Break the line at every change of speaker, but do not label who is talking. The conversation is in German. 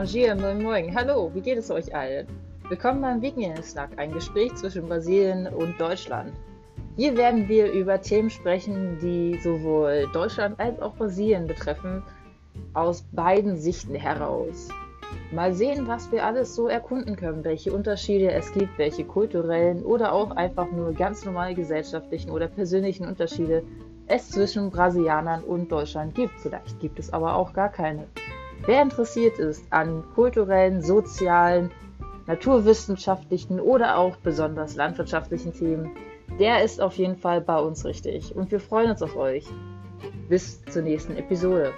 Bonjour, moin moin. Hallo, wie geht es euch allen? Willkommen beim Wikinger-Snack, ein Gespräch zwischen Brasilien und Deutschland. Hier werden wir über Themen sprechen, die sowohl Deutschland als auch Brasilien betreffen, aus beiden Sichten heraus. Mal sehen, was wir alles so erkunden können, welche Unterschiede es gibt, welche kulturellen oder auch einfach nur ganz normale gesellschaftlichen oder persönlichen Unterschiede es zwischen Brasilianern und Deutschland gibt. Vielleicht gibt es aber auch gar keine. Wer interessiert ist an kulturellen, sozialen, naturwissenschaftlichen oder auch besonders landwirtschaftlichen Themen, der ist auf jeden Fall bei uns richtig. Und wir freuen uns auf euch. Bis zur nächsten Episode.